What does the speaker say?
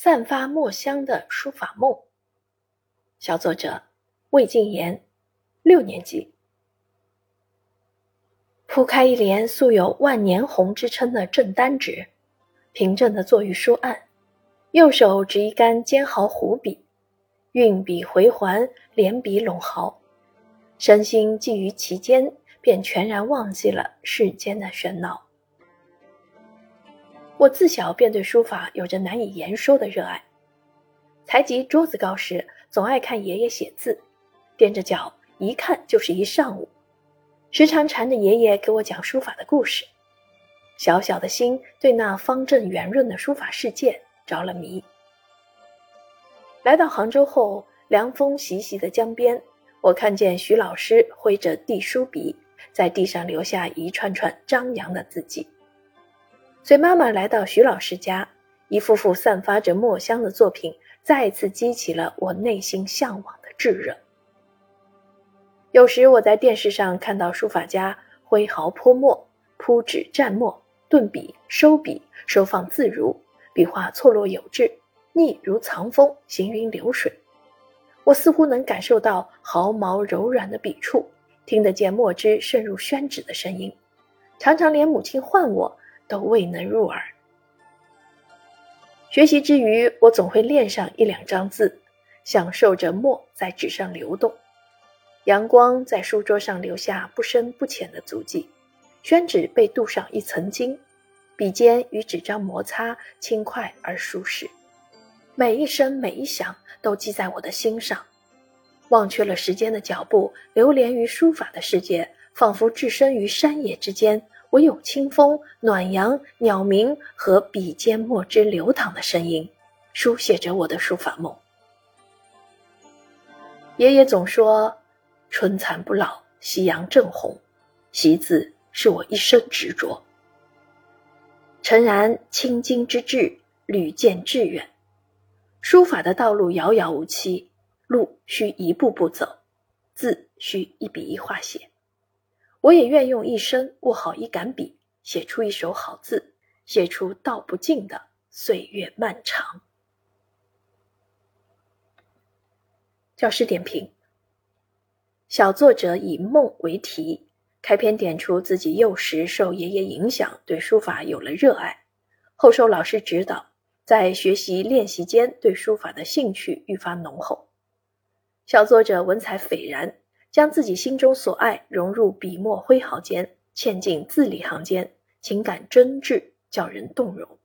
散发墨香的书法梦。小作者魏晋言，六年级。铺开一帘素有万年红之称的正丹纸，平正的坐于书案，右手执一杆尖毫弧笔，运笔回环，连笔拢毫，身心寄于其间，便全然忘记了世间的喧闹。我自小便对书法有着难以言说的热爱。才及桌子高时，总爱看爷爷写字，踮着脚一看就是一上午，时常缠着爷爷给我讲书法的故事。小小的心对那方正圆润的书法世界着了迷。来到杭州后，凉风习习的江边，我看见徐老师挥着隶书笔，在地上留下一串串张扬的字迹。随妈妈来到徐老师家，一幅幅散发着墨香的作品再次激起了我内心向往的炙热。有时我在电视上看到书法家挥毫泼墨、铺纸蘸墨、顿笔收笔，收放自如，笔画错落有致，逆如藏锋，行云流水。我似乎能感受到毫毛柔软的笔触，听得见墨汁渗入宣纸的声音，常常连母亲唤我。都未能入耳。学习之余，我总会练上一两张字，享受着墨在纸上流动，阳光在书桌上留下不深不浅的足迹，宣纸被镀上一层金，笔尖与纸张摩擦轻快而舒适，每一声每一响都记在我的心上。忘却了时间的脚步，流连于书法的世界，仿佛置身于山野之间。唯有清风、暖阳、鸟鸣和笔尖墨汁流淌的声音，书写着我的书法梦。爷爷总说：“春蚕不老，夕阳正红。”习字是我一生执着。诚然，青筋之志屡见志远，书法的道路遥遥无期，路需一步步走，字需一笔一画写。我也愿用一生握好一杆笔，写出一手好字，写出道不尽的岁月漫长。教师点评：小作者以梦为题，开篇点出自己幼时受爷爷影响，对书法有了热爱，后受老师指导，在学习练习间对书法的兴趣愈发浓厚。小作者文采斐然。将自己心中所爱融入笔墨挥毫间，嵌进字里行间，情感真挚，叫人动容。